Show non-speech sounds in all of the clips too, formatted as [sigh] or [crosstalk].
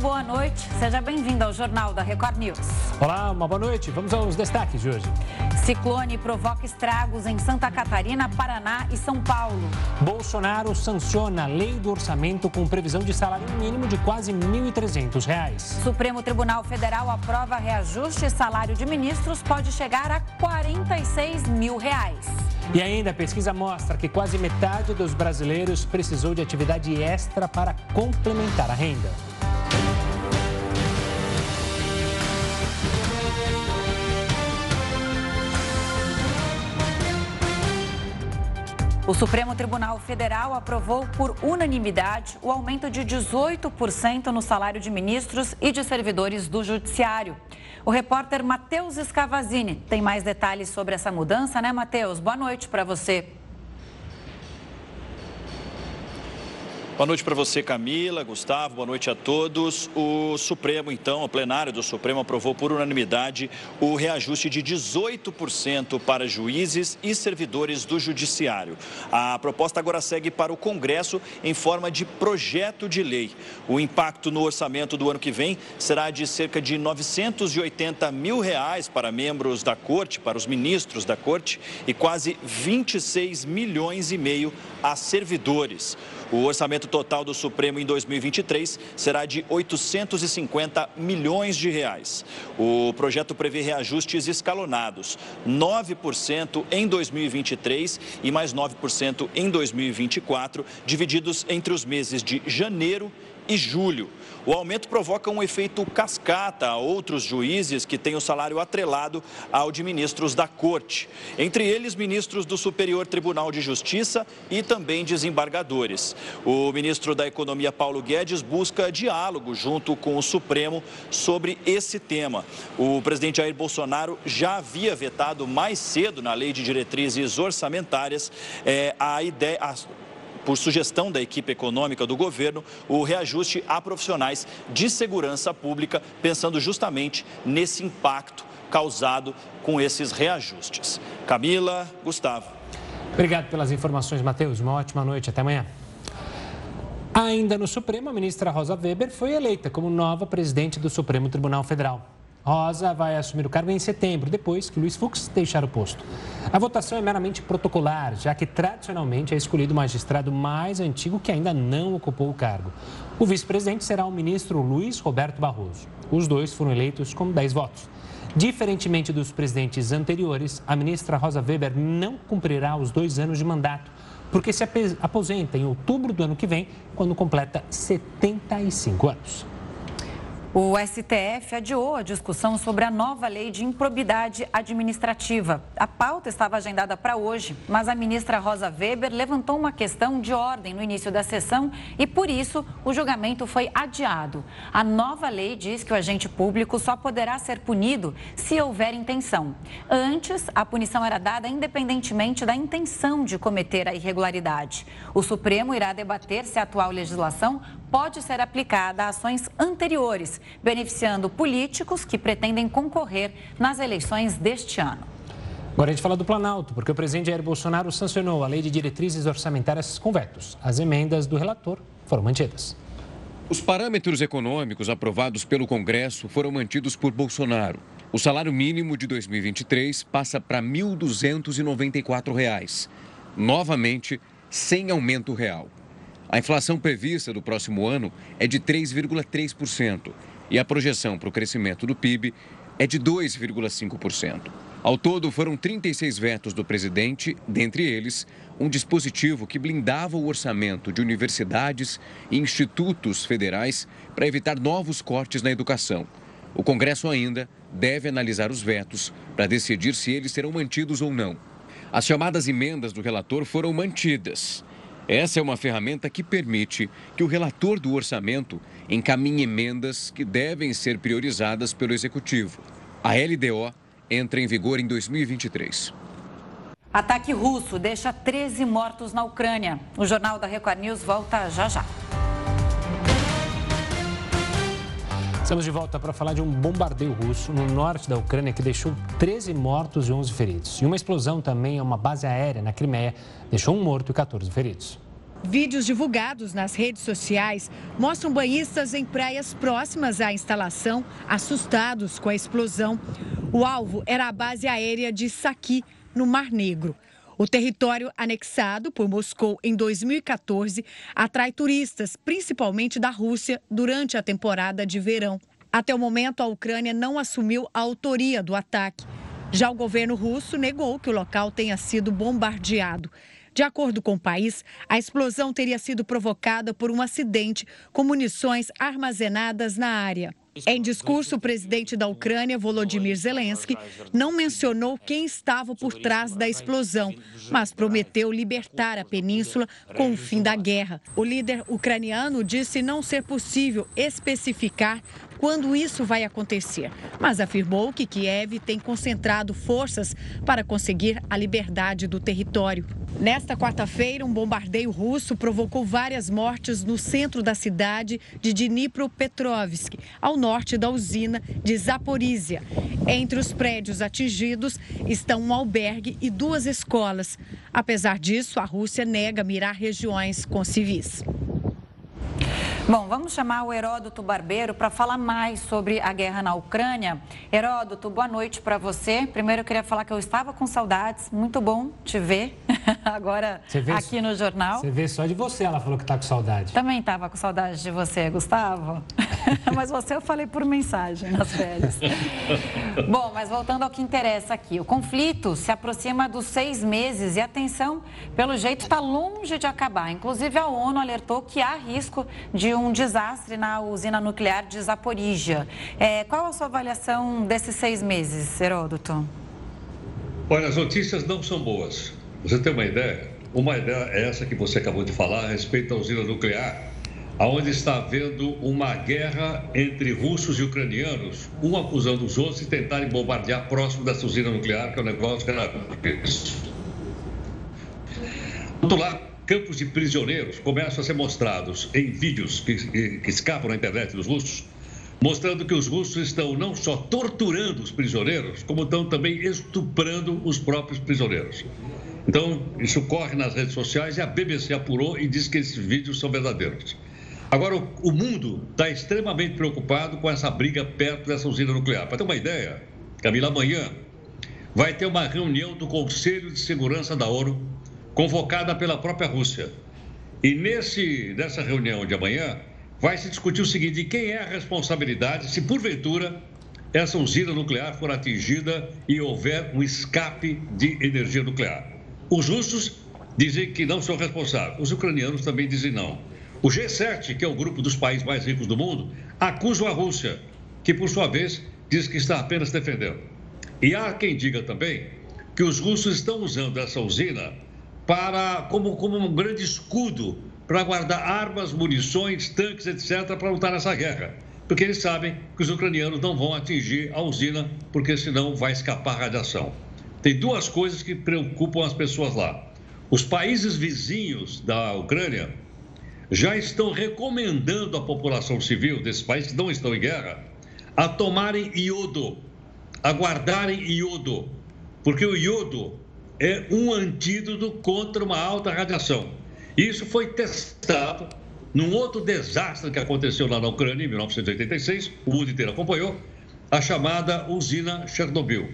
boa noite. Seja bem-vindo ao Jornal da Record News. Olá, uma boa noite. Vamos aos destaques de hoje. Ciclone provoca estragos em Santa Catarina, Paraná e São Paulo. Bolsonaro sanciona a lei do orçamento com previsão de salário mínimo de quase R$ 1.300. Supremo Tribunal Federal aprova reajuste e salário de ministros pode chegar a 46 mil reais. E ainda a pesquisa mostra que quase metade dos brasileiros precisou de atividade extra para complementar a renda. O Supremo Tribunal Federal aprovou por unanimidade o aumento de 18% no salário de ministros e de servidores do Judiciário. O repórter Matheus Escavazini tem mais detalhes sobre essa mudança, né, Matheus? Boa noite para você. Boa noite para você, Camila, Gustavo, boa noite a todos. O Supremo, então, o plenário do Supremo aprovou por unanimidade o reajuste de 18% para juízes e servidores do Judiciário. A proposta agora segue para o Congresso em forma de projeto de lei. O impacto no orçamento do ano que vem será de cerca de 980 mil reais para membros da Corte, para os ministros da Corte, e quase 26 milhões e meio a servidores. O orçamento total do Supremo em 2023 será de 850 milhões de reais. O projeto prevê reajustes escalonados, 9% em 2023 e mais 9% em 2024, divididos entre os meses de janeiro julho. O aumento provoca um efeito cascata a outros juízes que têm o salário atrelado ao de ministros da Corte, entre eles ministros do Superior Tribunal de Justiça e também desembargadores. O ministro da Economia, Paulo Guedes, busca diálogo junto com o Supremo sobre esse tema. O presidente Jair Bolsonaro já havia vetado mais cedo na Lei de Diretrizes Orçamentárias é, a ideia. A, por sugestão da equipe econômica do governo, o reajuste a profissionais de segurança pública, pensando justamente nesse impacto causado com esses reajustes. Camila, Gustavo. Obrigado pelas informações, Matheus. Uma ótima noite. Até amanhã. Ainda no Supremo, a ministra Rosa Weber foi eleita como nova presidente do Supremo Tribunal Federal. Rosa vai assumir o cargo em setembro, depois que Luiz Fux deixar o posto. A votação é meramente protocolar, já que tradicionalmente é escolhido o magistrado mais antigo que ainda não ocupou o cargo. O vice-presidente será o ministro Luiz Roberto Barroso. Os dois foram eleitos com 10 votos. Diferentemente dos presidentes anteriores, a ministra Rosa Weber não cumprirá os dois anos de mandato, porque se aposenta em outubro do ano que vem, quando completa 75 anos. O STF adiou a discussão sobre a nova lei de improbidade administrativa. A pauta estava agendada para hoje, mas a ministra Rosa Weber levantou uma questão de ordem no início da sessão e, por isso, o julgamento foi adiado. A nova lei diz que o agente público só poderá ser punido se houver intenção. Antes, a punição era dada independentemente da intenção de cometer a irregularidade. O Supremo irá debater se a atual legislação pode ser aplicada a ações anteriores, beneficiando políticos que pretendem concorrer nas eleições deste ano. Agora a gente fala do Planalto, porque o presidente Jair Bolsonaro sancionou a lei de diretrizes orçamentárias com vetos. As emendas do relator foram mantidas. Os parâmetros econômicos aprovados pelo Congresso foram mantidos por Bolsonaro. O salário mínimo de 2023 passa para R$ 1.294. Novamente, sem aumento real. A inflação prevista do próximo ano é de 3,3% e a projeção para o crescimento do PIB é de 2,5%. Ao todo, foram 36 vetos do presidente, dentre eles, um dispositivo que blindava o orçamento de universidades e institutos federais para evitar novos cortes na educação. O Congresso ainda deve analisar os vetos para decidir se eles serão mantidos ou não. As chamadas emendas do relator foram mantidas essa é uma ferramenta que permite que o relator do orçamento encaminhe emendas que devem ser priorizadas pelo Executivo. A LDO entra em vigor em 2023. Ataque russo deixa 13 mortos na Ucrânia. O Jornal da Record News volta já já. Estamos de volta para falar de um bombardeio russo no norte da Ucrânia que deixou 13 mortos e 11 feridos. E uma explosão também em uma base aérea na Crimeia deixou um morto e 14 feridos. Vídeos divulgados nas redes sociais mostram banhistas em praias próximas à instalação assustados com a explosão. O alvo era a base aérea de Saki, no Mar Negro. O território anexado por Moscou em 2014 atrai turistas, principalmente da Rússia, durante a temporada de verão. Até o momento, a Ucrânia não assumiu a autoria do ataque. Já o governo russo negou que o local tenha sido bombardeado. De acordo com o país, a explosão teria sido provocada por um acidente com munições armazenadas na área. Em discurso, o presidente da Ucrânia, Volodymyr Zelensky, não mencionou quem estava por trás da explosão, mas prometeu libertar a península com o fim da guerra. O líder ucraniano disse não ser possível especificar quando isso vai acontecer, mas afirmou que Kiev tem concentrado forças para conseguir a liberdade do território. Nesta quarta-feira, um bombardeio russo provocou várias mortes no centro da cidade de Dnipropetrovsk, ao norte da usina de Zaporizhia. Entre os prédios atingidos estão um albergue e duas escolas. Apesar disso, a Rússia nega mirar regiões com civis. Bom, vamos chamar o Heródoto Barbeiro para falar mais sobre a guerra na Ucrânia. Heródoto, boa noite para você. Primeiro eu queria falar que eu estava com saudades, muito bom te ver [laughs] agora aqui no jornal. Você vê só de você, ela falou que está com saudade. Também estava com saudade de você, Gustavo. [laughs] mas você eu falei por mensagem nas férias. [laughs] bom, mas voltando ao que interessa aqui. O conflito se aproxima dos seis meses e a tensão, pelo jeito, está longe de acabar. Inclusive a ONU alertou que há risco de um desastre na usina nuclear de Zaporizhia. É, qual a sua avaliação desses seis meses, Heródoto? Olha, as notícias não são boas. Você tem uma ideia? Uma ideia é essa que você acabou de falar a respeito da usina nuclear, onde está havendo uma guerra entre russos e ucranianos, um acusando os outros de tentarem bombardear próximo dessa usina nuclear, que é um negócio que era Do lado, campos de prisioneiros começam a ser mostrados em vídeos que, que escapam na internet dos russos, mostrando que os russos estão não só torturando os prisioneiros, como estão também estuprando os próprios prisioneiros. Então, isso corre nas redes sociais e a BBC apurou e diz que esses vídeos são verdadeiros. Agora, o, o mundo está extremamente preocupado com essa briga perto dessa usina nuclear. Para ter uma ideia, Camila, amanhã vai ter uma reunião do Conselho de Segurança da ONU convocada pela própria Rússia. E nesse, nessa reunião de amanhã, vai se discutir o seguinte: quem é a responsabilidade se, porventura, essa usina nuclear for atingida e houver um escape de energia nuclear. Os russos dizem que não são responsáveis, os ucranianos também dizem não. O G7, que é o grupo dos países mais ricos do mundo, acusa a Rússia, que por sua vez diz que está apenas defendendo. E há quem diga também que os russos estão usando essa usina para como, como um grande escudo para guardar armas, munições, tanques, etc., para lutar nessa guerra. Porque eles sabem que os ucranianos não vão atingir a usina, porque senão vai escapar radiação. Tem duas coisas que preocupam as pessoas lá. Os países vizinhos da Ucrânia já estão recomendando à população civil desses países que não estão em guerra a tomarem iodo, a guardarem iodo, porque o iodo é um antídoto contra uma alta radiação. Isso foi testado num outro desastre que aconteceu lá na Ucrânia em 1986, o mundo inteiro acompanhou, a chamada usina Chernobyl.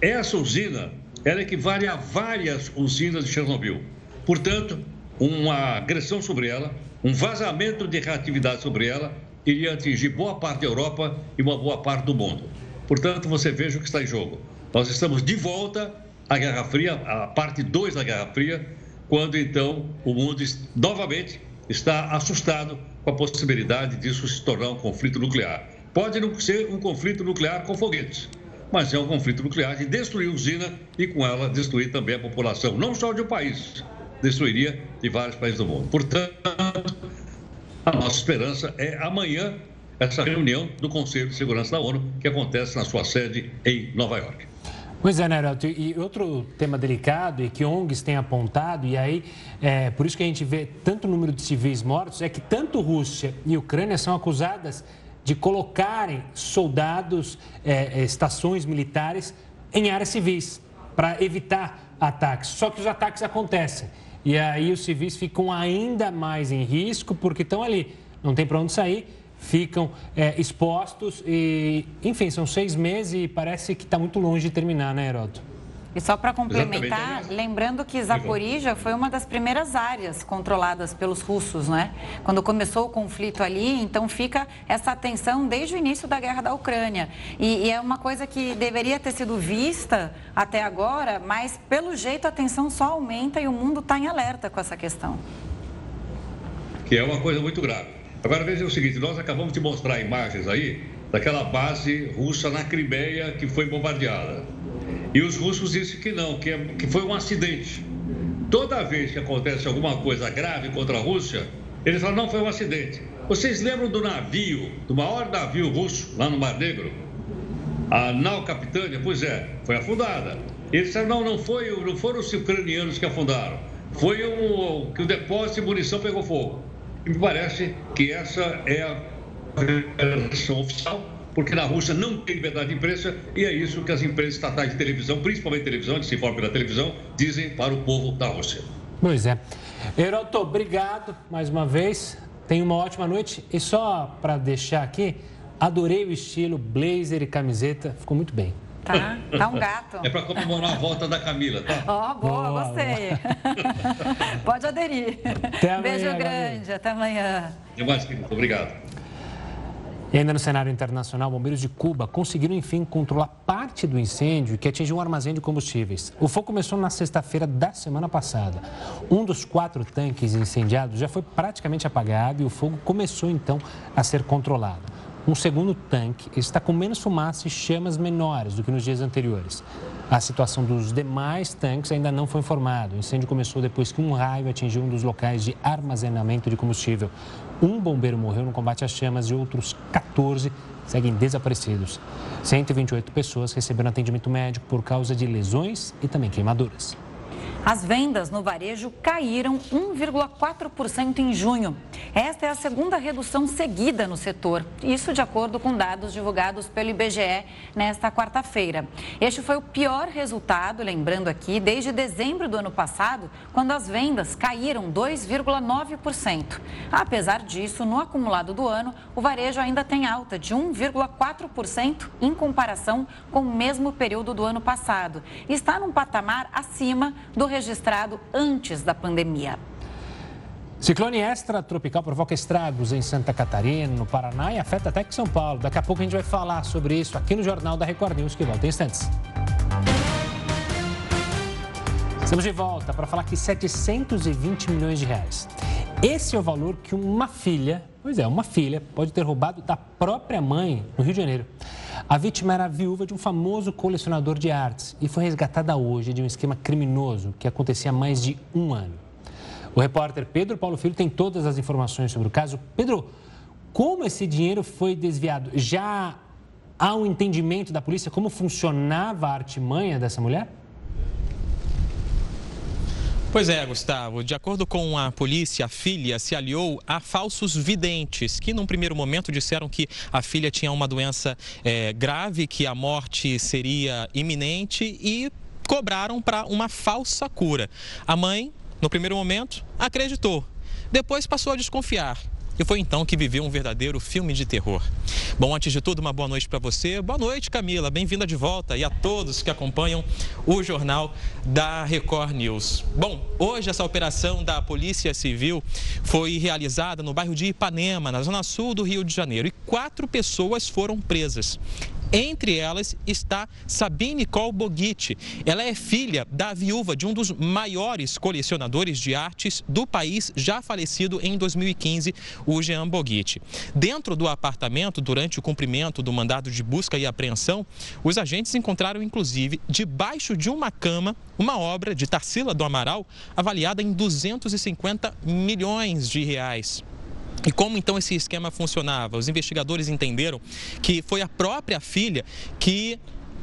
Essa usina ela equivale a várias usinas de Chernobyl. Portanto, uma agressão sobre ela, um vazamento de reatividade sobre ela, iria atingir boa parte da Europa e uma boa parte do mundo. Portanto, você veja o que está em jogo. Nós estamos de volta a Guerra Fria, a parte 2 da Guerra Fria, quando então o mundo novamente está assustado com a possibilidade disso se tornar um conflito nuclear. Pode não ser um conflito nuclear com foguetes, mas é um conflito nuclear de destruir a usina e com ela destruir também a população, não só de um país, destruiria de vários países do mundo. Portanto, a nossa esperança é amanhã essa reunião do Conselho de Segurança da ONU, que acontece na sua sede em Nova York. Pois é, Neroto, e outro tema delicado e que ONGs têm apontado, e aí é por isso que a gente vê tanto número de civis mortos, é que tanto Rússia e Ucrânia são acusadas de colocarem soldados, é, é estações militares em áreas civis, para evitar ataques. Só que os ataques acontecem. E aí os civis ficam ainda mais em risco porque estão ali, não tem para onde sair, ficam é, expostos e, enfim, são seis meses e parece que está muito longe de terminar, né, Heroto? E só para complementar, lembrando que Zaporizhia foi uma das primeiras áreas controladas pelos russos, né? Quando começou o conflito ali, então fica essa atenção desde o início da guerra da Ucrânia. E, e é uma coisa que deveria ter sido vista até agora, mas pelo jeito a tensão só aumenta e o mundo está em alerta com essa questão. Que é uma coisa muito grave. Agora veja o seguinte, nós acabamos de mostrar imagens aí daquela base russa na Crimeia que foi bombardeada. E os russos dizem que não, que, é, que foi um acidente. Toda vez que acontece alguma coisa grave contra a Rússia, eles falam, não, foi um acidente. Vocês lembram do navio, do maior navio russo lá no Mar Negro? A Nau Capitânia, pois é, foi afundada. Eles disseram, não, não, foi, não foram os ucranianos que afundaram. Foi um, que o depósito de munição pegou fogo. E me parece que essa é a versão oficial porque na Rússia não tem liberdade de imprensa e é isso que as empresas estatais de televisão, principalmente televisão, que se informa pela televisão, dizem para o povo da Rússia. Pois é. Heroto, obrigado mais uma vez. Tenha uma ótima noite. E só para deixar aqui, adorei o estilo blazer e camiseta, ficou muito bem. Tá, tá um gato. É para comemorar a volta da Camila, tá? Ó, oh, boa, boa, gostei. [laughs] Pode aderir. Até amanhã, Beijo grande, até amanhã. Obrigado. E ainda no cenário internacional, bombeiros de Cuba conseguiram, enfim, controlar parte do incêndio que atingiu um armazém de combustíveis. O fogo começou na sexta-feira da semana passada. Um dos quatro tanques incendiados já foi praticamente apagado e o fogo começou, então, a ser controlado. Um segundo tanque está com menos fumaça e chamas menores do que nos dias anteriores. A situação dos demais tanques ainda não foi informada. O incêndio começou depois que um raio atingiu um dos locais de armazenamento de combustível. Um bombeiro morreu no combate às chamas e outros 14 seguem desaparecidos. 128 pessoas receberam atendimento médico por causa de lesões e também queimaduras. As vendas no varejo caíram 1,4% em junho. Esta é a segunda redução seguida no setor, isso de acordo com dados divulgados pelo IBGE nesta quarta-feira. Este foi o pior resultado, lembrando aqui, desde dezembro do ano passado, quando as vendas caíram 2,9%. Apesar disso, no acumulado do ano, o varejo ainda tem alta de 1,4% em comparação com o mesmo período do ano passado. Está num patamar acima do registrado antes da pandemia. Ciclone extratropical provoca estragos em Santa Catarina, no Paraná e afeta até que São Paulo. Daqui a pouco a gente vai falar sobre isso aqui no Jornal da Record News, que volta em instantes. Estamos de volta para falar que 720 milhões de reais. Esse é o valor que uma filha, pois é, uma filha, pode ter roubado da própria mãe no Rio de Janeiro. A vítima era a viúva de um famoso colecionador de artes e foi resgatada hoje de um esquema criminoso que acontecia há mais de um ano. O repórter Pedro Paulo Filho tem todas as informações sobre o caso. Pedro, como esse dinheiro foi desviado? Já há um entendimento da polícia como funcionava a artimanha dessa mulher? Pois é, Gustavo. De acordo com a polícia, a filha se aliou a falsos videntes, que num primeiro momento disseram que a filha tinha uma doença é, grave, que a morte seria iminente e cobraram para uma falsa cura. A mãe, no primeiro momento, acreditou. Depois passou a desconfiar e foi então que viveu um verdadeiro filme de terror. Bom, antes de tudo, uma boa noite para você. Boa noite, Camila. Bem-vinda de volta e a todos que acompanham o jornal da Record News. Bom, hoje essa operação da Polícia Civil foi realizada no bairro de Ipanema, na zona sul do Rio de Janeiro, e quatro pessoas foram presas. Entre elas está Sabine Col Boguitti. Ela é filha da viúva de um dos maiores colecionadores de artes do país, já falecido em 2015, o Jean Boguitti. Dentro do apartamento, durante o cumprimento do mandado de busca e apreensão, os agentes encontraram, inclusive, debaixo de uma cama, uma obra de Tarsila do Amaral avaliada em 250 milhões de reais. E como então esse esquema funcionava? Os investigadores entenderam que foi a própria filha que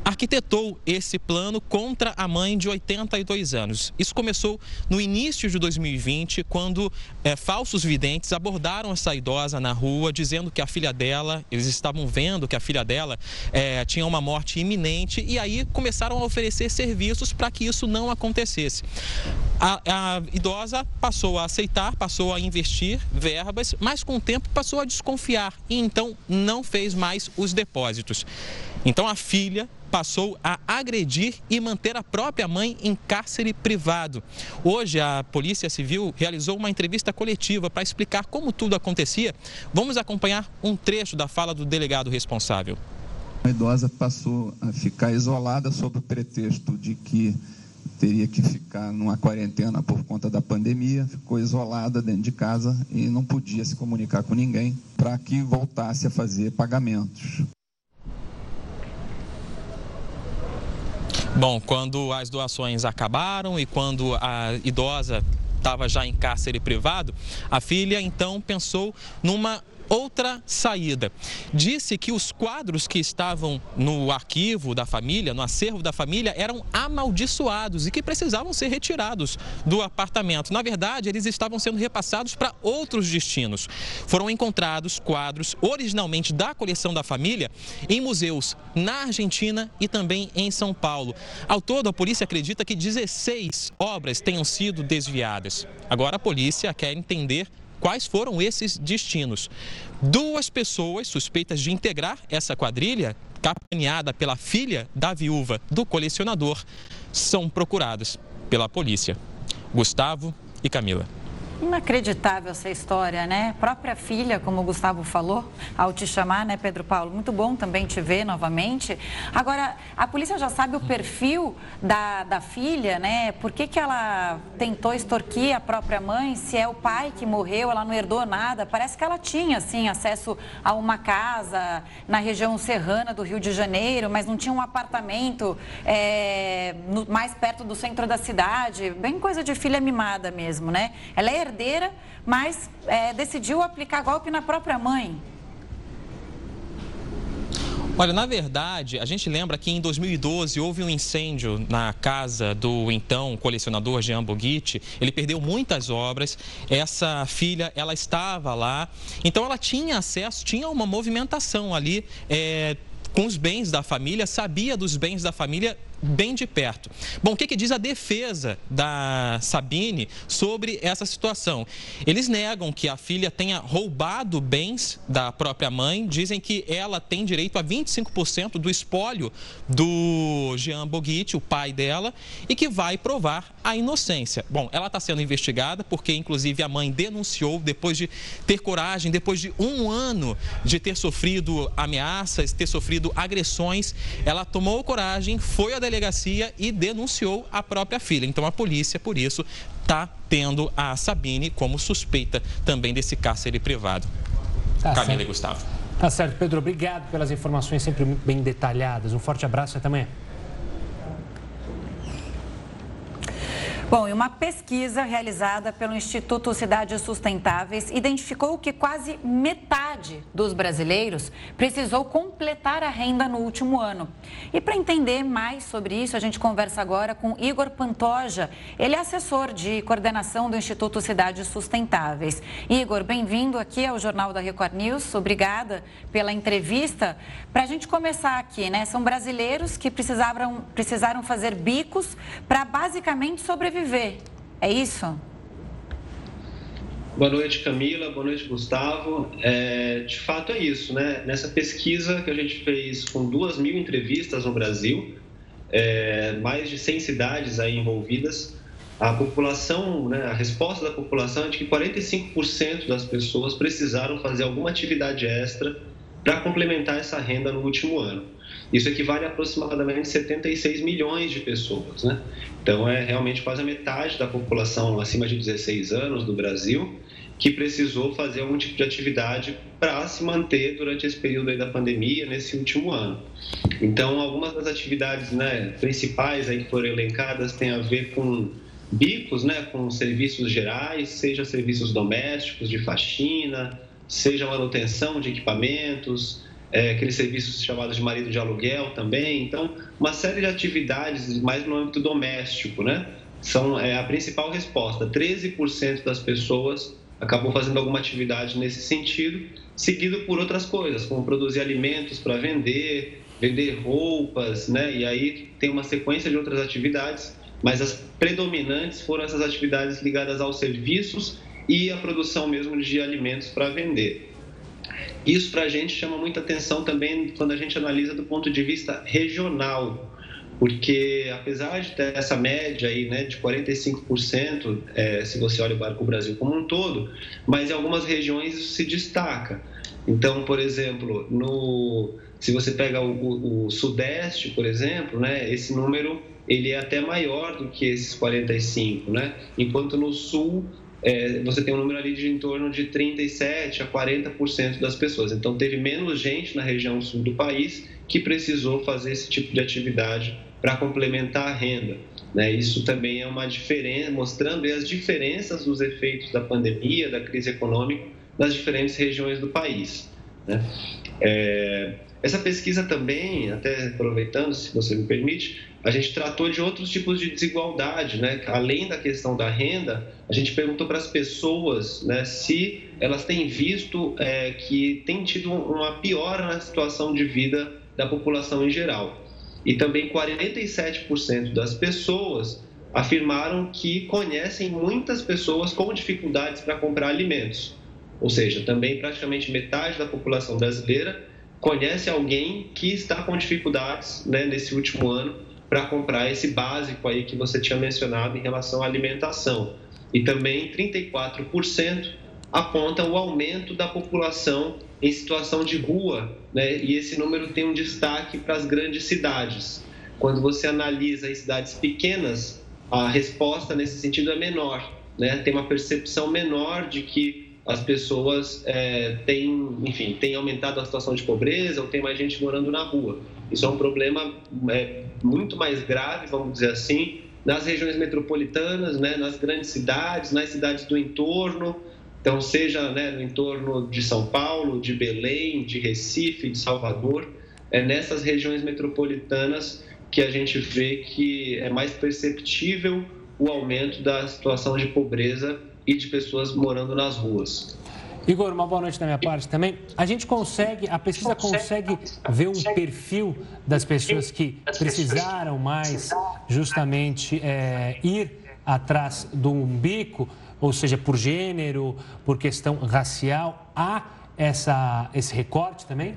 arquitetou esse plano contra a mãe de 82 anos. Isso começou no início de 2020, quando é, falsos videntes abordaram essa idosa na rua, dizendo que a filha dela, eles estavam vendo que a filha dela é, tinha uma morte iminente e aí começaram a oferecer serviços para que isso não acontecesse. A, a idosa passou a aceitar, passou a investir verbas, mas com o tempo passou a desconfiar e então não fez mais os depósitos. Então a filha passou a agredir e manter a própria mãe em cárcere privado. Hoje, a Polícia Civil realizou uma entrevista coletiva para explicar como tudo acontecia. Vamos acompanhar um trecho da fala do delegado responsável. A idosa passou a ficar isolada sob o pretexto de que teria que ficar numa quarentena por conta da pandemia, ficou isolada dentro de casa e não podia se comunicar com ninguém para que voltasse a fazer pagamentos. Bom, quando as doações acabaram e quando a idosa estava já em cárcere privado, a filha então pensou numa outra saída. Disse que os quadros que estavam no arquivo da família, no acervo da família, eram amaldiçoados e que precisavam ser retirados do apartamento. Na verdade, eles estavam sendo repassados para outros destinos. Foram encontrados quadros originalmente da coleção da família em museus na Argentina e também em São Paulo. Ao todo, a polícia acredita que 16 obras tenham sido desviadas. Agora a polícia quer entender quais foram esses destinos. Duas pessoas suspeitas de integrar essa quadrilha, capitaneada pela filha da viúva do colecionador, são procuradas pela polícia. Gustavo e Camila. Inacreditável essa história, né? Própria filha, como o Gustavo falou, ao te chamar, né, Pedro Paulo? Muito bom também te ver novamente. Agora, a polícia já sabe o perfil da, da filha, né? Por que, que ela tentou extorquir a própria mãe? Se é o pai que morreu, ela não herdou nada. Parece que ela tinha, sim, acesso a uma casa na região serrana do Rio de Janeiro, mas não tinha um apartamento é, no, mais perto do centro da cidade. Bem coisa de filha mimada mesmo, né? Ela é herdeira, mas é, decidiu aplicar golpe na própria mãe. Olha, na verdade, a gente lembra que em 2012 houve um incêndio na casa do então colecionador Jean Boguitti. Ele perdeu muitas obras. Essa filha, ela estava lá. Então, ela tinha acesso, tinha uma movimentação ali. É, com os bens da família, sabia dos bens da família bem de perto. Bom, o que, que, diz a defesa da Sabine sobre essa situação? Eles negam que a filha tenha roubado bens da própria mãe, dizem que ela tem direito a 25% do espólio do Jean Boguitti, o pai dela, e que vai provar a inocência. Bom, ela está sendo investigada porque, inclusive, a mãe denunciou depois de ter coragem, depois de um ano de ter sofrido ameaças, ter sofrido agressões, ela tomou coragem, foi a delegacia e denunciou a própria filha. Então a polícia, por isso, está tendo a Sabine como suspeita também desse cárcere privado. Tá Camila certo. e Gustavo. Tá certo, Pedro. Obrigado pelas informações sempre bem detalhadas. Um forte abraço e até amanhã. Bom, e uma pesquisa realizada pelo Instituto Cidades Sustentáveis identificou que quase metade dos brasileiros precisou completar a renda no último ano. E para entender mais sobre isso, a gente conversa agora com Igor Pantoja. Ele é assessor de coordenação do Instituto Cidades Sustentáveis. Igor, bem-vindo aqui ao Jornal da Record News. Obrigada pela entrevista. Para a gente começar aqui, né? São brasileiros que precisaram, precisaram fazer bicos para basicamente sobreviver sobreviver. É isso? Boa noite, Camila. Boa noite, Gustavo. É, de fato, é isso, né? Nessa pesquisa que a gente fez com duas mil entrevistas no Brasil, é, mais de 100 cidades aí envolvidas, a população, né, a resposta da população é de que 45% das pessoas precisaram fazer alguma atividade extra para complementar essa renda no último ano. Isso equivale a aproximadamente 76 milhões de pessoas, né? Então é realmente quase a metade da população acima de 16 anos do Brasil que precisou fazer algum tipo de atividade para se manter durante esse período da pandemia, nesse último ano. Então, algumas das atividades né, principais aí que foram elencadas têm a ver com bicos, né, com serviços gerais, seja serviços domésticos, de faxina, seja manutenção de equipamentos, é, aqueles serviços chamados de marido de aluguel também. Então, uma série de atividades mais no âmbito doméstico, né? São é, a principal resposta. 13% das pessoas acabou fazendo alguma atividade nesse sentido, seguido por outras coisas, como produzir alimentos para vender, vender roupas, né? E aí tem uma sequência de outras atividades, mas as predominantes foram essas atividades ligadas aos serviços e à produção mesmo de alimentos para vender. Isso para a gente chama muita atenção também quando a gente analisa do ponto de vista regional, porque apesar de ter essa média aí, né, de 45%, é, se você olha o Brasil como um todo, mas em algumas regiões isso se destaca. Então, por exemplo, no, se você pega o, o, o Sudeste, por exemplo, né, esse número ele é até maior do que esses 45, né? Enquanto no Sul é, você tem um número ali de em torno de 37 a 40% das pessoas. Então, teve menos gente na região sul do país que precisou fazer esse tipo de atividade para complementar a renda. Né? Isso também é uma diferença, mostrando as diferenças dos efeitos da pandemia, da crise econômica nas diferentes regiões do país. Né? É, essa pesquisa também, até aproveitando, se você me permite, a gente tratou de outros tipos de desigualdade, né? Além da questão da renda, a gente perguntou para as pessoas, né, se elas têm visto é, que tem tido uma piora na situação de vida da população em geral. E também 47% das pessoas afirmaram que conhecem muitas pessoas com dificuldades para comprar alimentos. Ou seja, também praticamente metade da população brasileira conhece alguém que está com dificuldades né, nesse último ano para comprar esse básico aí que você tinha mencionado em relação à alimentação. E também 34% apontam o aumento da população em situação de rua, né? e esse número tem um destaque para as grandes cidades. Quando você analisa em cidades pequenas, a resposta nesse sentido é menor, né? tem uma percepção menor de que as pessoas é, têm, enfim, têm aumentado a situação de pobreza ou tem mais gente morando na rua. Isso é um problema é, muito mais grave, vamos dizer assim, nas regiões metropolitanas, né, nas grandes cidades, nas cidades do entorno, então seja né, no entorno de São Paulo, de Belém, de Recife, de Salvador, é nessas regiões metropolitanas que a gente vê que é mais perceptível o aumento da situação de pobreza e de pessoas morando nas ruas. Igor, uma boa noite da minha parte também. A gente consegue, a pesquisa consegue ver um perfil das pessoas que precisaram mais justamente é, ir atrás do umbigo, ou seja, por gênero, por questão racial. Há essa, esse recorte também?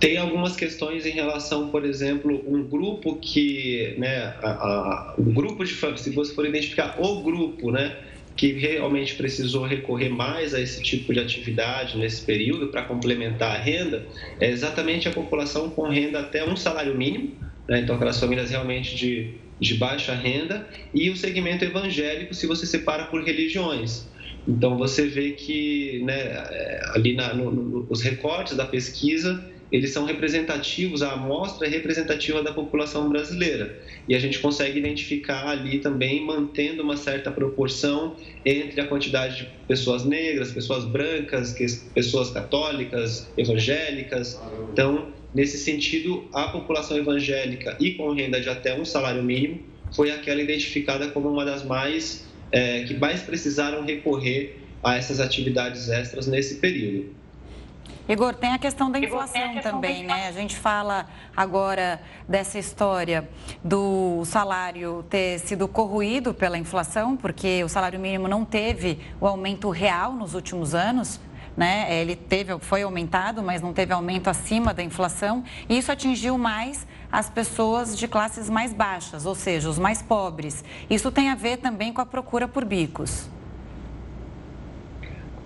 Tem algumas questões em relação, por exemplo, um grupo que, né, a, a, um grupo de se você for identificar o grupo, né, que realmente precisou recorrer mais a esse tipo de atividade nesse período para complementar a renda, é exatamente a população com renda até um salário mínimo, né, então aquelas famílias realmente de, de baixa renda, e o segmento evangélico, se você separa por religiões. Então você vê que né, é, ali na, no, no, os recortes da pesquisa eles são representativos, a amostra é representativa da população brasileira. E a gente consegue identificar ali também, mantendo uma certa proporção entre a quantidade de pessoas negras, pessoas brancas, pessoas católicas, evangélicas. Então, nesse sentido, a população evangélica e com renda de até um salário mínimo foi aquela identificada como uma das mais, é, que mais precisaram recorrer a essas atividades extras nesse período. Igor, tem a questão da inflação questão também, da né? A gente fala agora dessa história do salário ter sido corroído pela inflação, porque o salário mínimo não teve o aumento real nos últimos anos. Né? Ele teve, foi aumentado, mas não teve aumento acima da inflação, e isso atingiu mais as pessoas de classes mais baixas, ou seja, os mais pobres. Isso tem a ver também com a procura por bicos.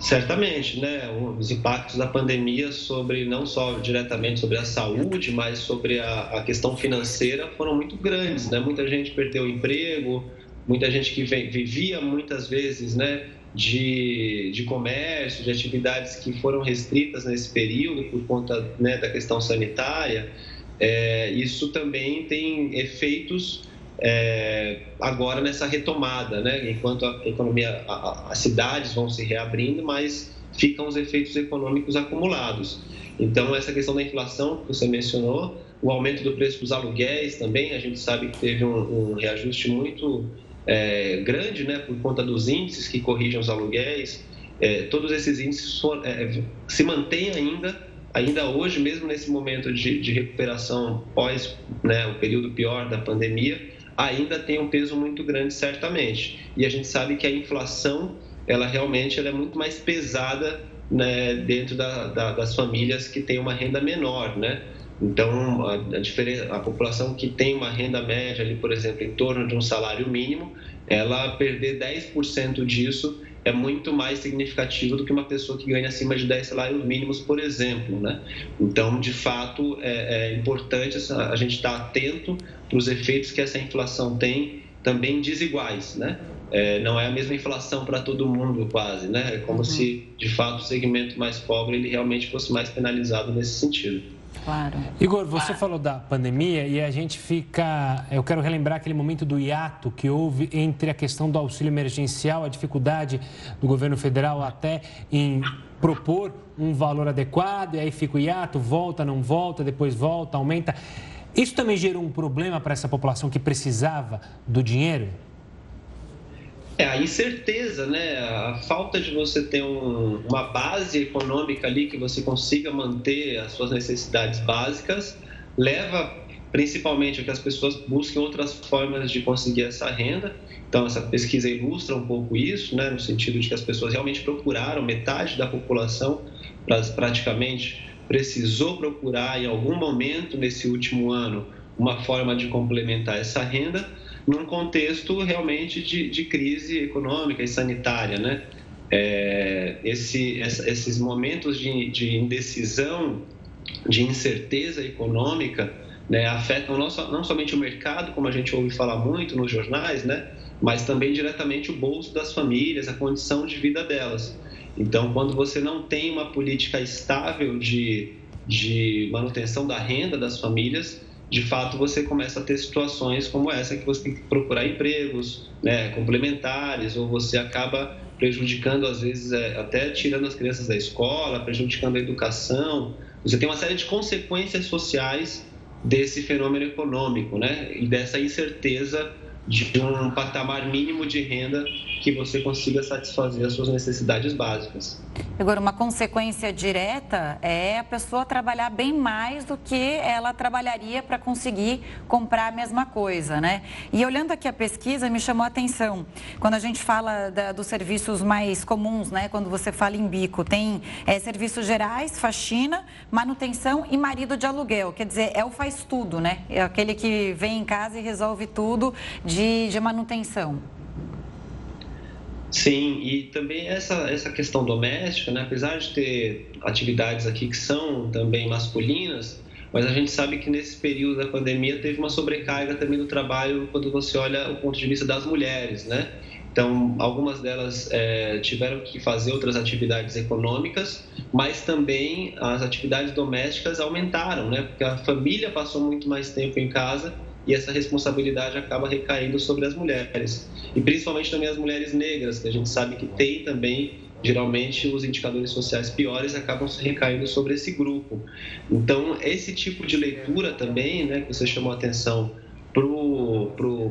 Certamente, né? Os impactos da pandemia sobre não só diretamente sobre a saúde, mas sobre a, a questão financeira foram muito grandes, né? Muita gente perdeu o emprego, muita gente que vivia muitas vezes, né? De, de comércio, de atividades que foram restritas nesse período por conta né, da questão sanitária. É, isso também tem efeitos é, agora nessa retomada, né? enquanto a economia, as cidades vão se reabrindo, mas ficam os efeitos econômicos acumulados. Então, essa questão da inflação que você mencionou, o aumento do preço dos aluguéis também, a gente sabe que teve um, um reajuste muito é, grande, né, por conta dos índices que corrigem os aluguéis. É, todos esses índices for, é, se mantêm ainda, ainda hoje, mesmo nesse momento de, de recuperação pós né, o período pior da pandemia, ainda tem um peso muito grande, certamente. E a gente sabe que a inflação, ela realmente ela é muito mais pesada né, dentro da, da, das famílias que têm uma renda menor, né? Então, a, a, a população que tem uma renda média, ali, por exemplo, em torno de um salário mínimo, ela perder 10% disso é muito mais significativo do que uma pessoa que ganha acima de 10 salários mínimos, por exemplo. Né? Então, de fato, é, é importante essa, a gente estar atento para os efeitos que essa inflação tem, também desiguais. Né? É, não é a mesma inflação para todo mundo, quase. Né? É como uhum. se, de fato, o segmento mais pobre ele realmente fosse mais penalizado nesse sentido. Claro. Igor, você falou da pandemia e a gente fica. Eu quero relembrar aquele momento do hiato que houve entre a questão do auxílio emergencial, a dificuldade do governo federal até em propor um valor adequado, e aí fica o hiato, volta, não volta, depois volta, aumenta. Isso também gerou um problema para essa população que precisava do dinheiro? É a incerteza, né? A falta de você ter um, uma base econômica ali que você consiga manter as suas necessidades básicas leva principalmente a que as pessoas busquem outras formas de conseguir essa renda. Então, essa pesquisa ilustra um pouco isso, né? no sentido de que as pessoas realmente procuraram, metade da população praticamente precisou procurar em algum momento nesse último ano uma forma de complementar essa renda num contexto realmente de, de crise econômica e sanitária, né? É, esse, esses momentos de, de, indecisão, de incerteza econômica, né, afetam não, só, não somente o mercado, como a gente ouve falar muito nos jornais, né, mas também diretamente o bolso das famílias, a condição de vida delas. Então, quando você não tem uma política estável de, de manutenção da renda das famílias, de fato você começa a ter situações como essa que você tem que procurar empregos né, complementares ou você acaba prejudicando às vezes é, até tirando as crianças da escola, prejudicando a educação. Você tem uma série de consequências sociais desse fenômeno econômico, né? E dessa incerteza de um patamar mínimo de renda que você consiga satisfazer as suas necessidades básicas. Agora, uma consequência direta é a pessoa trabalhar bem mais do que ela trabalharia para conseguir comprar a mesma coisa, né? E olhando aqui a pesquisa, me chamou a atenção. Quando a gente fala da, dos serviços mais comuns, né? Quando você fala em bico, tem é, serviços gerais, faxina, manutenção e marido de aluguel. Quer dizer, é o faz tudo, né? É aquele que vem em casa e resolve tudo de, de manutenção. Sim, e também essa, essa questão doméstica, né? apesar de ter atividades aqui que são também masculinas, mas a gente sabe que nesse período da pandemia teve uma sobrecarga também do trabalho quando você olha o ponto de vista das mulheres, né? Então, algumas delas é, tiveram que fazer outras atividades econômicas, mas também as atividades domésticas aumentaram, né? Porque a família passou muito mais tempo em casa e essa responsabilidade acaba recaindo sobre as mulheres. E principalmente também as mulheres negras, que a gente sabe que tem também, geralmente, os indicadores sociais piores acabam recaindo sobre esse grupo. Então, esse tipo de leitura também, né, que você chamou a atenção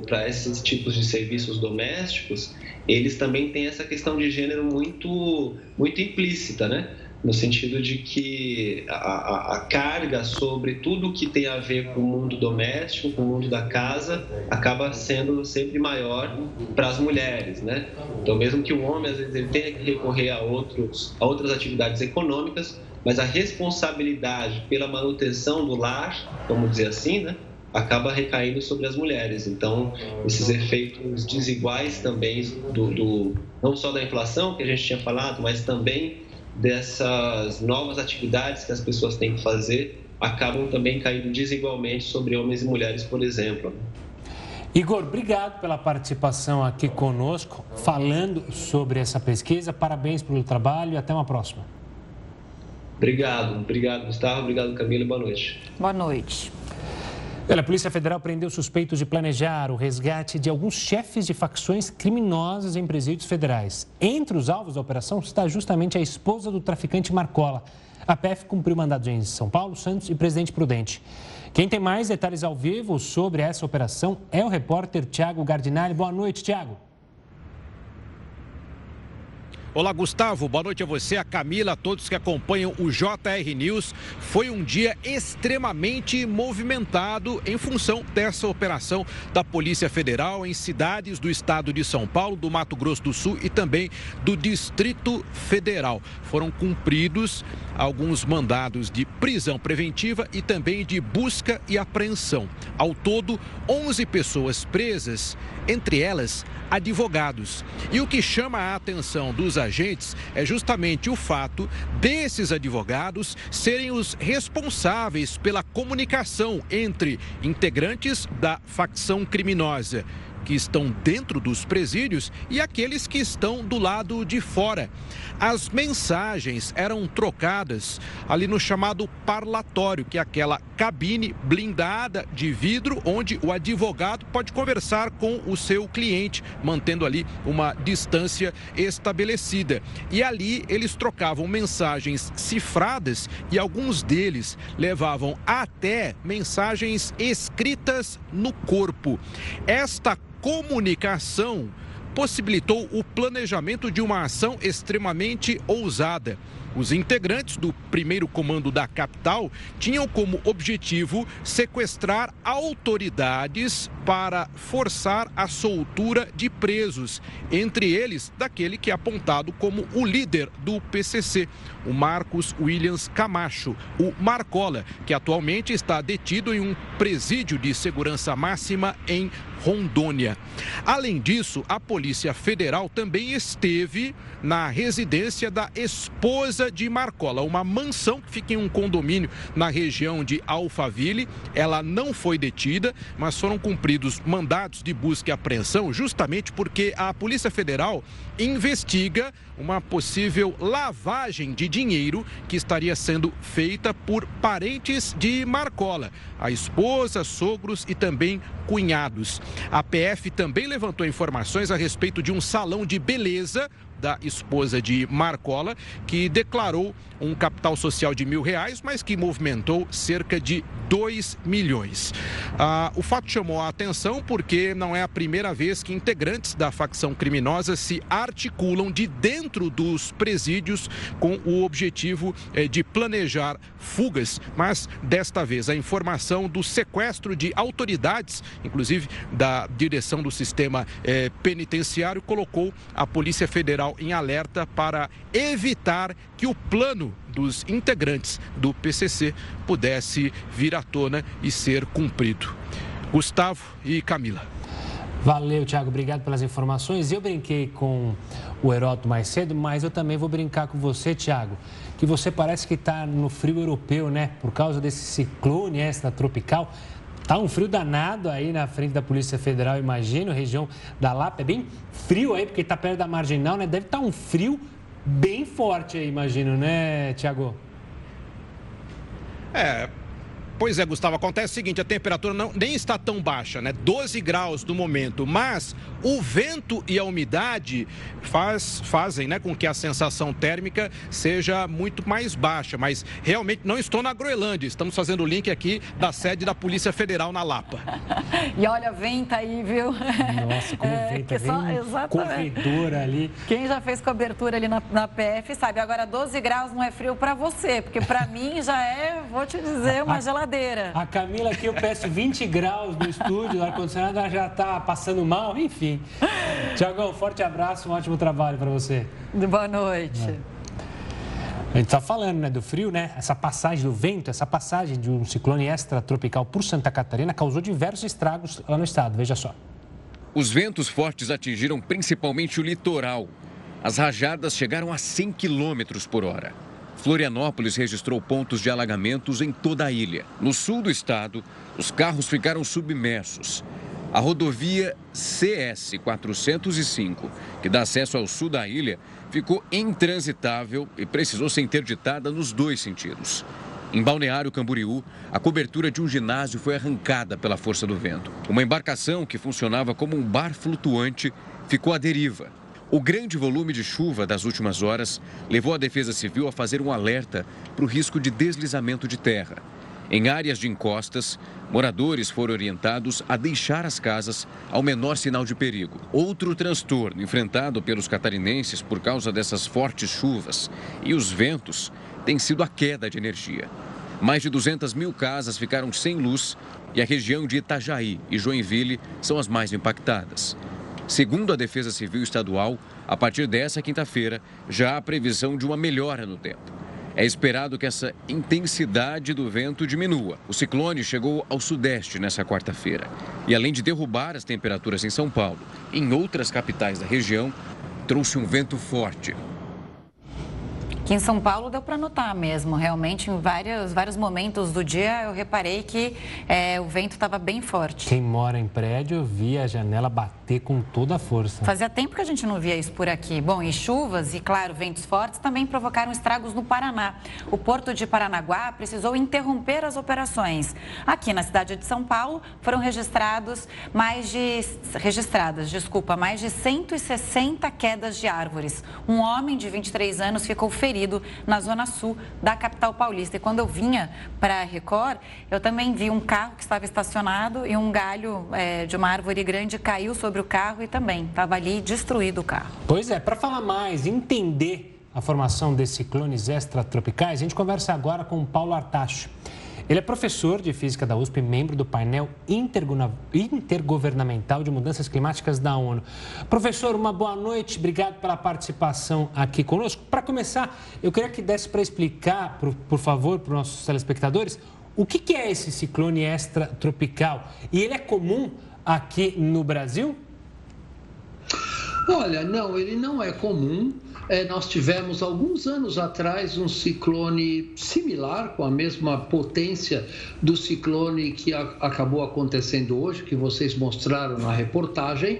para esses tipos de serviços domésticos, eles também têm essa questão de gênero muito, muito implícita, né? No sentido de que a, a, carga sobre tudo que tem a ver com o mundo doméstico, com o mundo da casa, acaba sendo sempre maior para as mulheres, né? Então, mesmo que o homem às vezes ele tenha que recorrer a outros a outras atividades econômicas, mas a responsabilidade pela manutenção do lar, vamos dizer assim, né? acaba recaindo sobre as mulheres. Então, esses efeitos desiguais também do, do não só da inflação que a gente tinha falado, mas também dessas novas atividades que as pessoas têm que fazer acabam também caindo desigualmente sobre homens e mulheres, por exemplo. Igor, obrigado pela participação aqui conosco, falando sobre essa pesquisa. Parabéns pelo trabalho e até uma próxima. Obrigado, obrigado, Gustavo, obrigado, Camila, boa noite. Boa noite. A Polícia Federal prendeu suspeitos de planejar o resgate de alguns chefes de facções criminosas em presídios federais. Entre os alvos da operação está justamente a esposa do traficante Marcola. A PF cumpriu mandados em São Paulo, Santos e Presidente Prudente. Quem tem mais detalhes ao vivo sobre essa operação é o repórter Tiago Gardinali. Boa noite, Tiago. Olá, Gustavo. Boa noite a você, a Camila, a todos que acompanham o JR News. Foi um dia extremamente movimentado em função dessa operação da Polícia Federal em cidades do estado de São Paulo, do Mato Grosso do Sul e também do Distrito Federal. Foram cumpridos alguns mandados de prisão preventiva e também de busca e apreensão. Ao todo, 11 pessoas presas, entre elas advogados. E o que chama a atenção dos agentes é justamente o fato desses advogados serem os responsáveis pela comunicação entre integrantes da facção criminosa que estão dentro dos presídios e aqueles que estão do lado de fora. As mensagens eram trocadas ali no chamado parlatório, que é aquela cabine blindada de vidro onde o advogado pode conversar com o seu cliente, mantendo ali uma distância estabelecida. E ali eles trocavam mensagens cifradas e alguns deles levavam até mensagens escritas no corpo. Esta comunicação possibilitou o planejamento de uma ação extremamente ousada. Os integrantes do primeiro comando da capital tinham como objetivo sequestrar autoridades para forçar a soltura de presos, entre eles daquele que é apontado como o líder do PCC, o Marcos Williams Camacho, o Marcola, que atualmente está detido em um presídio de segurança máxima em Rondônia. Além disso, a Polícia Federal também esteve na residência da esposa de Marcola, uma mansão que fica em um condomínio na região de Alphaville. Ela não foi detida, mas foram cumpridos mandados de busca e apreensão justamente porque a Polícia Federal investiga uma possível lavagem de dinheiro que estaria sendo feita por parentes de Marcola, a esposa, sogros e também cunhados. A PF também levantou informações a respeito de um salão de beleza da esposa de Marcola, que declarou um capital social de mil reais, mas que movimentou cerca de 2 milhões. Ah, o fato chamou a atenção porque não é a primeira vez que integrantes da facção criminosa se articulam de dentro dos presídios com o objetivo eh, de planejar fugas, mas desta vez a informação do sequestro de autoridades, inclusive da direção do sistema eh, penitenciário, colocou a Polícia Federal em alerta para evitar que o plano dos integrantes do PCC pudesse vir à tona e ser cumprido. Gustavo e Camila. Valeu, Tiago. Obrigado pelas informações. Eu brinquei com o Heródoto mais cedo, mas eu também vou brincar com você, Tiago, que você parece que está no frio europeu, né? Por causa desse ciclone extratropical. Tá um frio danado aí na frente da Polícia Federal, imagino, região da Lapa. É bem frio aí, porque está perto da marginal, né? Deve estar tá um frio bem forte aí, imagino, né, Tiago? É, Pois é, Gustavo, acontece o seguinte, a temperatura não, nem está tão baixa, né? 12 graus no momento, mas o vento e a umidade faz, fazem né, com que a sensação térmica seja muito mais baixa. Mas realmente não estou na Groenlândia, estamos fazendo o link aqui da sede da Polícia Federal na Lapa. [laughs] e olha, venta aí, viu? Nossa, como é, venta, só, exatamente. corredor ali. Quem já fez cobertura ali na, na PF sabe, agora 12 graus não é frio para você, porque para [laughs] mim já é, vou te dizer, uma geladeira geladeira. A Camila aqui, eu peço 20 graus no estúdio, o ar-condicionado já está passando mal, enfim. [laughs] Tiagão, forte abraço, um ótimo trabalho para você. Boa noite. É. A gente está falando né, do frio, né? Essa passagem do vento, essa passagem de um ciclone extratropical por Santa Catarina causou diversos estragos lá no estado. Veja só. Os ventos fortes atingiram principalmente o litoral. As rajadas chegaram a 100 km por hora. Florianópolis registrou pontos de alagamentos em toda a ilha. No sul do estado, os carros ficaram submersos. A rodovia CS 405, que dá acesso ao sul da ilha, ficou intransitável e precisou ser interditada nos dois sentidos. Em Balneário Camboriú, a cobertura de um ginásio foi arrancada pela força do vento. Uma embarcação que funcionava como um bar flutuante ficou à deriva. O grande volume de chuva das últimas horas levou a Defesa Civil a fazer um alerta para o risco de deslizamento de terra. Em áreas de encostas, moradores foram orientados a deixar as casas ao menor sinal de perigo. Outro transtorno enfrentado pelos catarinenses por causa dessas fortes chuvas e os ventos tem sido a queda de energia. Mais de 200 mil casas ficaram sem luz e a região de Itajaí e Joinville são as mais impactadas. Segundo a Defesa Civil Estadual, a partir dessa quinta-feira já há previsão de uma melhora no tempo. É esperado que essa intensidade do vento diminua. O ciclone chegou ao sudeste nessa quarta-feira. E além de derrubar as temperaturas em São Paulo, em outras capitais da região, trouxe um vento forte, Aqui em São Paulo deu para notar mesmo, realmente em vários, vários momentos do dia eu reparei que é, o vento estava bem forte. Quem mora em prédio via a janela bater com toda a força. Fazia tempo que a gente não via isso por aqui. Bom, e chuvas e, claro, ventos fortes também provocaram estragos no Paraná. O porto de Paranaguá precisou interromper as operações. Aqui na cidade de São Paulo foram registrados mais de registradas, desculpa, mais de 160 quedas de árvores. Um homem de 23 anos ficou ferido na zona sul da capital paulista. E quando eu vinha para a Record, eu também vi um carro que estava estacionado e um galho é, de uma árvore grande caiu sobre o carro e também estava ali destruído o carro. Pois é, para falar mais, entender a formação desses ciclones extratropicais, a gente conversa agora com Paulo Artacho. Ele é professor de Física da USP, membro do painel intergovernamental de mudanças climáticas da ONU. Professor, uma boa noite, obrigado pela participação aqui conosco. Para começar, eu queria que desse para explicar, por, por favor, para os nossos telespectadores, o que, que é esse ciclone extratropical? E ele é comum aqui no Brasil? Olha, não, ele não é comum. É, nós tivemos alguns anos atrás um ciclone similar, com a mesma potência do ciclone que a, acabou acontecendo hoje, que vocês mostraram na reportagem,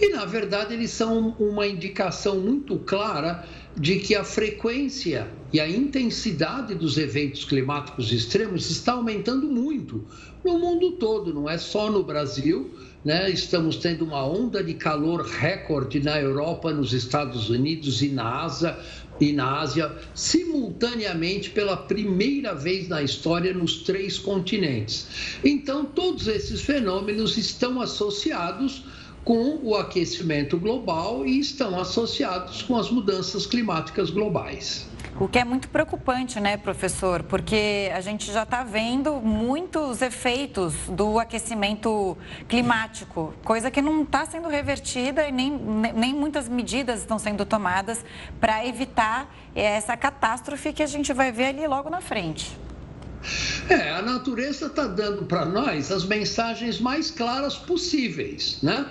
e na verdade eles são uma indicação muito clara de que a frequência e a intensidade dos eventos climáticos extremos está aumentando muito no mundo todo, não é só no Brasil né? Estamos tendo uma onda de calor recorde na Europa, nos Estados Unidos e na Ásia, e na Ásia simultaneamente pela primeira vez na história nos três continentes. Então, todos esses fenômenos estão associados com o aquecimento global e estão associados com as mudanças climáticas globais. O que é muito preocupante, né, professor? Porque a gente já está vendo muitos efeitos do aquecimento climático, coisa que não está sendo revertida e nem, nem muitas medidas estão sendo tomadas para evitar essa catástrofe que a gente vai ver ali logo na frente. É, a natureza está dando para nós as mensagens mais claras possíveis, né?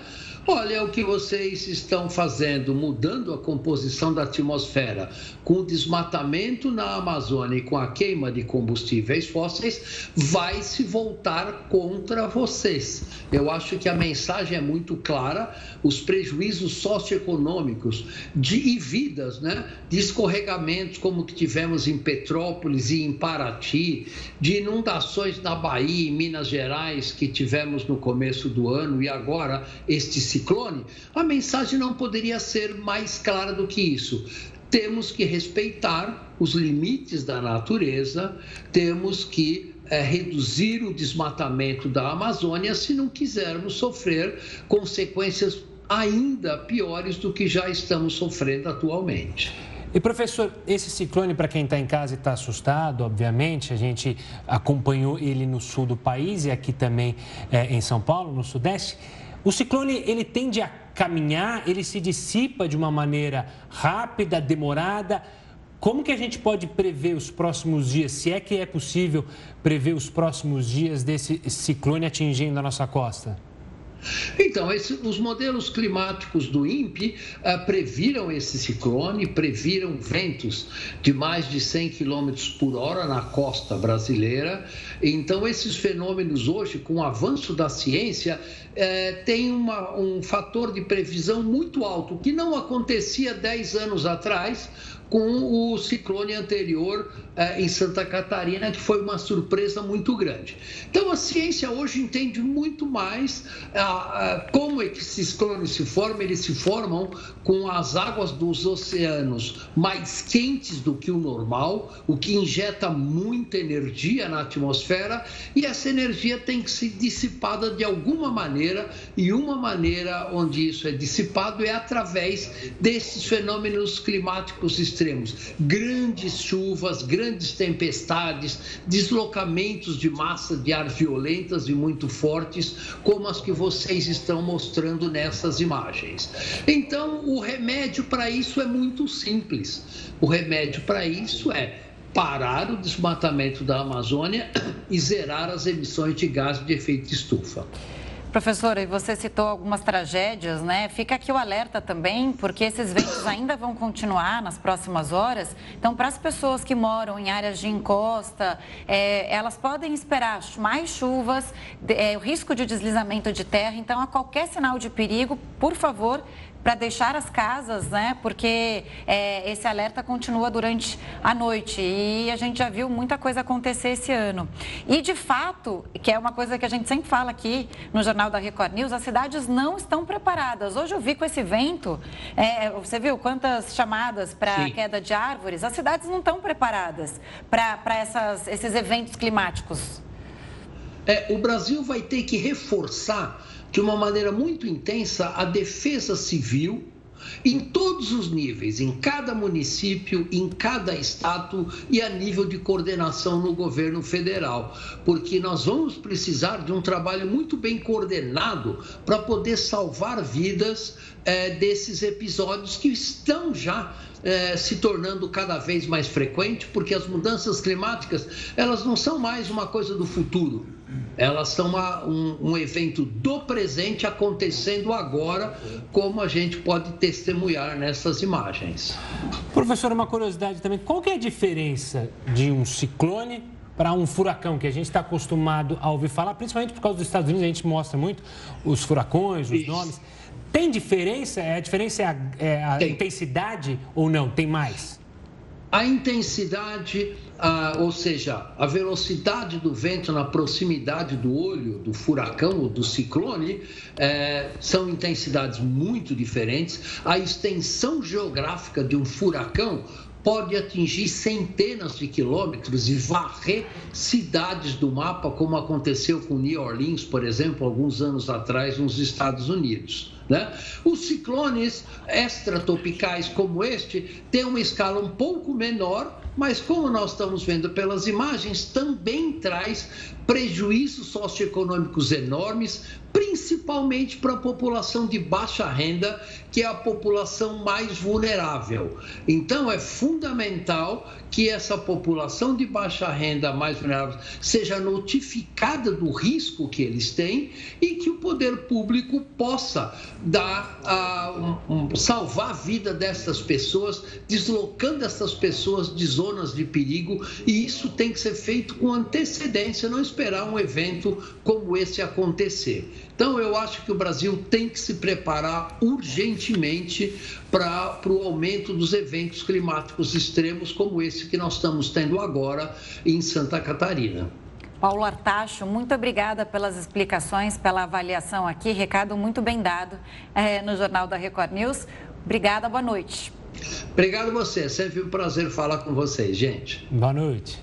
Olha o que vocês estão fazendo, mudando a composição da atmosfera, com o desmatamento na Amazônia e com a queima de combustíveis fósseis, vai se voltar contra vocês. Eu acho que a mensagem é muito clara: os prejuízos socioeconômicos de, e vidas, né, de escorregamentos como que tivemos em Petrópolis e em Paraty, de inundações na Bahia e Minas Gerais que tivemos no começo do ano e agora este ciclone, a mensagem não poderia ser mais clara do que isso. Temos que respeitar os limites da natureza, temos que é, reduzir o desmatamento da Amazônia se não quisermos sofrer consequências ainda piores do que já estamos sofrendo atualmente. E professor, esse ciclone, para quem está em casa e está assustado, obviamente, a gente acompanhou ele no sul do país e aqui também é, em São Paulo, no sudeste. O ciclone ele tende a caminhar, ele se dissipa de uma maneira rápida, demorada. Como que a gente pode prever os próximos dias, se é que é possível prever os próximos dias desse ciclone atingindo a nossa costa? Então, esse, os modelos climáticos do INPE uh, previram esse ciclone, previram ventos de mais de 100 km por hora na costa brasileira. Então, esses fenômenos hoje, com o avanço da ciência, uh, têm uma, um fator de previsão muito alto, que não acontecia 10 anos atrás, com o ciclone anterior eh, em Santa Catarina, que foi uma surpresa muito grande. Então, a ciência hoje entende muito mais ah, ah, como é que esses ciclones se formam. Eles se formam com as águas dos oceanos mais quentes do que o normal, o que injeta muita energia na atmosfera, e essa energia tem que ser dissipada de alguma maneira, e uma maneira onde isso é dissipado é através desses fenômenos climáticos extremos, grandes chuvas, grandes tempestades, deslocamentos de massa de ar violentas e muito fortes, como as que vocês estão mostrando nessas imagens. Então, o remédio para isso é muito simples. O remédio para isso é parar o desmatamento da Amazônia [coughs] e zerar as emissões de gás de efeito estufa. Professora, e você citou algumas tragédias, né? Fica aqui o alerta também, porque esses ventos ainda vão continuar nas próximas horas. Então, para as pessoas que moram em áreas de encosta, é, elas podem esperar mais chuvas, é, o risco de deslizamento de terra. Então, a qualquer sinal de perigo, por favor, para deixar as casas, né? Porque é, esse alerta continua durante a noite e a gente já viu muita coisa acontecer esse ano. E de fato, que é uma coisa que a gente sempre fala aqui no Jornal da Record News, as cidades não estão preparadas. Hoje eu vi com esse vento, é, você viu quantas chamadas para queda de árvores? As cidades não estão preparadas para esses eventos climáticos. É, o Brasil vai ter que reforçar de uma maneira muito intensa a defesa civil em todos os níveis, em cada município, em cada estado e a nível de coordenação no governo federal, porque nós vamos precisar de um trabalho muito bem coordenado para poder salvar vidas é, desses episódios que estão já é, se tornando cada vez mais frequente, porque as mudanças climáticas elas não são mais uma coisa do futuro, elas são uma, um, um evento do presente acontecendo agora, como a gente pode testemunhar nessas imagens. Professor, uma curiosidade também: qual que é a diferença de um ciclone para um furacão, que a gente está acostumado a ouvir falar, principalmente por causa dos Estados Unidos, a gente mostra muito os furacões, os Isso. nomes. Tem diferença? É, a diferença é a, é a intensidade ou não? Tem mais? A intensidade, ah, ou seja, a velocidade do vento na proximidade do olho do furacão ou do ciclone, é, são intensidades muito diferentes. A extensão geográfica de um furacão pode atingir centenas de quilômetros e varrer cidades do mapa, como aconteceu com New Orleans, por exemplo, alguns anos atrás nos Estados Unidos. Né? Os ciclones extratropicais como este têm uma escala um pouco menor, mas como nós estamos vendo pelas imagens, também traz prejuízos socioeconômicos enormes, principalmente para a população de baixa renda, que é a população mais vulnerável. Então, é fundamental que essa população de baixa renda mais vulnerável seja notificada do risco que eles têm e que o poder público possa dar, uh, um, um, salvar a vida dessas pessoas, deslocando essas pessoas de zonas de perigo, e isso tem que ser feito com antecedência, não esperar um evento como esse acontecer. Então, eu acho que o Brasil tem que se preparar urgentemente para o aumento dos eventos climáticos extremos, como esse que nós estamos tendo agora em Santa Catarina. Paulo Artacho, muito obrigada pelas explicações, pela avaliação aqui. Recado muito bem dado é, no Jornal da Record News. Obrigada, boa noite. Obrigado você, sempre um prazer falar com vocês, gente. Boa noite.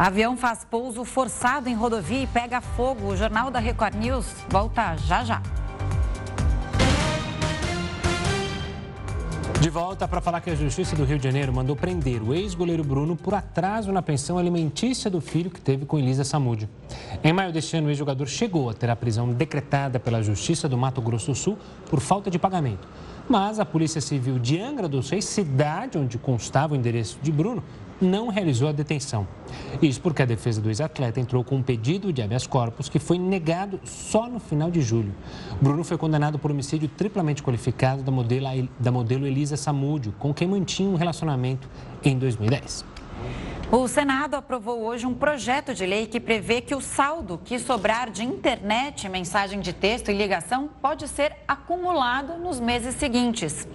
Avião faz pouso forçado em rodovia e pega fogo. O Jornal da Record News volta já já. De volta para falar que a Justiça do Rio de Janeiro mandou prender o ex-goleiro Bruno por atraso na pensão alimentícia do filho que teve com Elisa Samúdio. Em maio deste ano, o ex-jogador chegou a ter a prisão decretada pela Justiça do Mato Grosso do Sul por falta de pagamento. Mas a Polícia Civil de Angra dos Reis, cidade onde constava o endereço de Bruno, não realizou a detenção. Isso porque a defesa do ex-atleta entrou com um pedido de habeas corpus que foi negado só no final de julho. Bruno foi condenado por homicídio triplamente qualificado da modelo, da modelo Elisa Samúdio, com quem mantinha um relacionamento em 2010. O Senado aprovou hoje um projeto de lei que prevê que o saldo que sobrar de internet, mensagem de texto e ligação pode ser acumulado nos meses seguintes.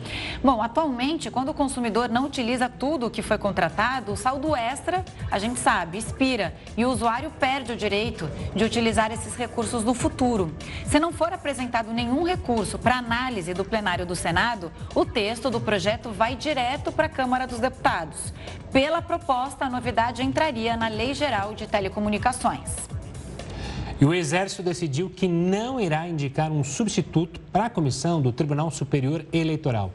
Bom, atualmente, quando o consumidor não utiliza tudo o que foi contratado, o saldo extra, a gente sabe, expira e o usuário perde o direito de utilizar esses recursos no futuro. Se não for apresentado nenhum recurso para análise do plenário do Senado, o texto do projeto vai direto para a Câmara dos Deputados. Pela proposta, a novidade entraria na Lei Geral de Telecomunicações. E o Exército decidiu que não irá indicar um substituto para a comissão do Tribunal Superior Eleitoral.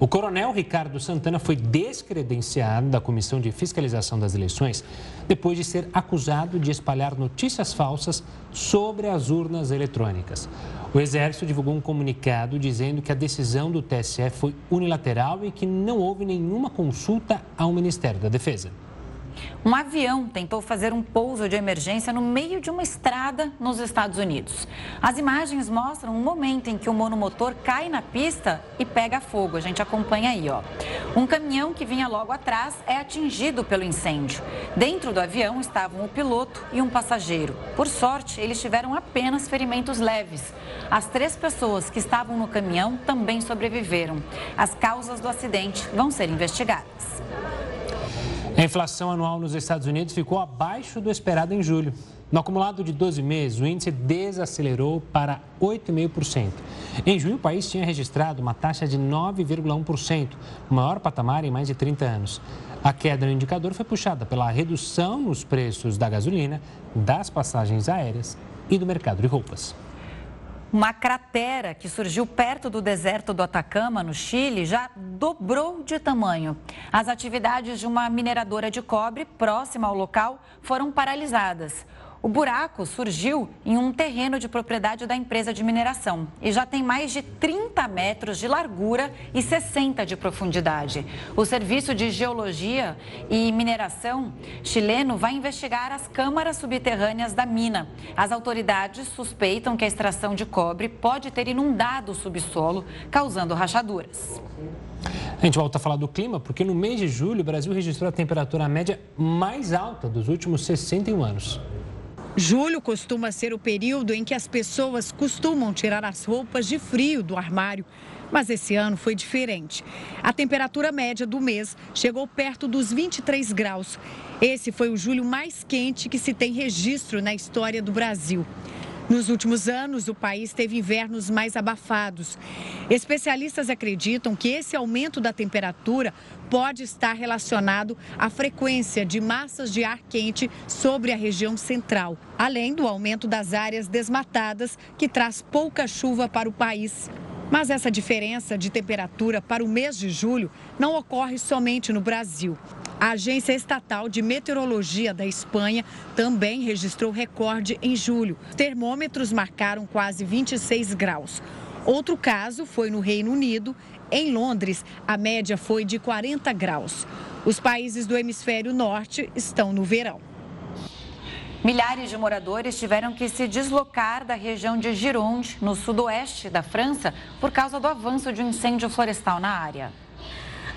O coronel Ricardo Santana foi descredenciado da Comissão de Fiscalização das Eleições depois de ser acusado de espalhar notícias falsas sobre as urnas eletrônicas. O Exército divulgou um comunicado dizendo que a decisão do TSE foi unilateral e que não houve nenhuma consulta ao Ministério da Defesa. Um avião tentou fazer um pouso de emergência no meio de uma estrada nos Estados Unidos. As imagens mostram um momento em que o monomotor cai na pista e pega fogo. A gente acompanha aí, ó. Um caminhão que vinha logo atrás é atingido pelo incêndio. Dentro do avião estavam o piloto e um passageiro. Por sorte, eles tiveram apenas ferimentos leves. As três pessoas que estavam no caminhão também sobreviveram. As causas do acidente vão ser investigadas. A inflação anual nos Estados Unidos ficou abaixo do esperado em julho. No acumulado de 12 meses, o índice desacelerou para 8,5%. Em junho, o país tinha registrado uma taxa de 9,1%, o maior patamar em mais de 30 anos. A queda no indicador foi puxada pela redução nos preços da gasolina, das passagens aéreas e do mercado de roupas. Uma cratera que surgiu perto do deserto do Atacama, no Chile, já dobrou de tamanho. As atividades de uma mineradora de cobre próxima ao local foram paralisadas. O buraco surgiu em um terreno de propriedade da empresa de mineração e já tem mais de 30 metros de largura e 60 de profundidade. O Serviço de Geologia e Mineração chileno vai investigar as câmaras subterrâneas da mina. As autoridades suspeitam que a extração de cobre pode ter inundado o subsolo, causando rachaduras. A gente volta a falar do clima, porque no mês de julho o Brasil registrou a temperatura média mais alta dos últimos 61 anos. Julho costuma ser o período em que as pessoas costumam tirar as roupas de frio do armário. Mas esse ano foi diferente. A temperatura média do mês chegou perto dos 23 graus. Esse foi o julho mais quente que se tem registro na história do Brasil. Nos últimos anos, o país teve invernos mais abafados. Especialistas acreditam que esse aumento da temperatura pode estar relacionado à frequência de massas de ar quente sobre a região central, além do aumento das áreas desmatadas, que traz pouca chuva para o país. Mas essa diferença de temperatura para o mês de julho não ocorre somente no Brasil. A Agência Estatal de Meteorologia da Espanha também registrou recorde em julho. Termômetros marcaram quase 26 graus. Outro caso foi no Reino Unido. Em Londres, a média foi de 40 graus. Os países do hemisfério norte estão no verão. Milhares de moradores tiveram que se deslocar da região de Gironde, no sudoeste da França, por causa do avanço de um incêndio florestal na área.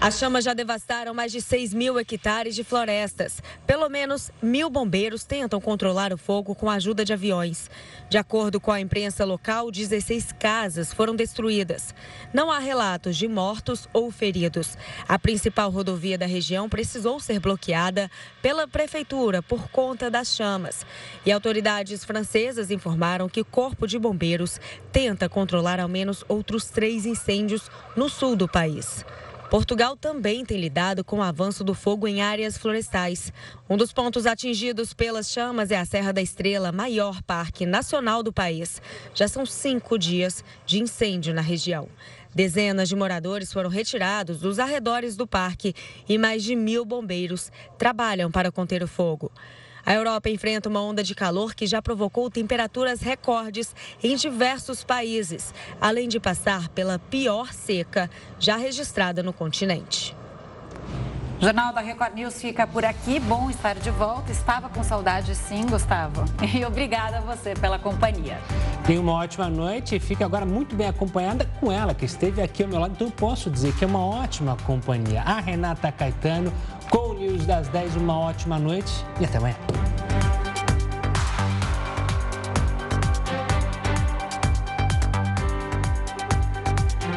As chamas já devastaram mais de 6 mil hectares de florestas. Pelo menos mil bombeiros tentam controlar o fogo com a ajuda de aviões. De acordo com a imprensa local, 16 casas foram destruídas. Não há relatos de mortos ou feridos. A principal rodovia da região precisou ser bloqueada pela prefeitura por conta das chamas. E autoridades francesas informaram que o Corpo de Bombeiros tenta controlar ao menos outros três incêndios no sul do país. Portugal também tem lidado com o avanço do fogo em áreas florestais. Um dos pontos atingidos pelas chamas é a Serra da Estrela, maior parque nacional do país. Já são cinco dias de incêndio na região. Dezenas de moradores foram retirados dos arredores do parque e mais de mil bombeiros trabalham para conter o fogo. A Europa enfrenta uma onda de calor que já provocou temperaturas recordes em diversos países, além de passar pela pior seca já registrada no continente. O Jornal da Record News fica por aqui. Bom estar de volta. Estava com saudade, sim, Gustavo. [laughs] E obrigada a você pela companhia. Tenha uma ótima noite e fique agora muito bem acompanhada com ela, que esteve aqui ao meu lado. Então, eu posso dizer que é uma ótima companhia. A Renata Caetano, com o News das 10, uma ótima noite e até amanhã.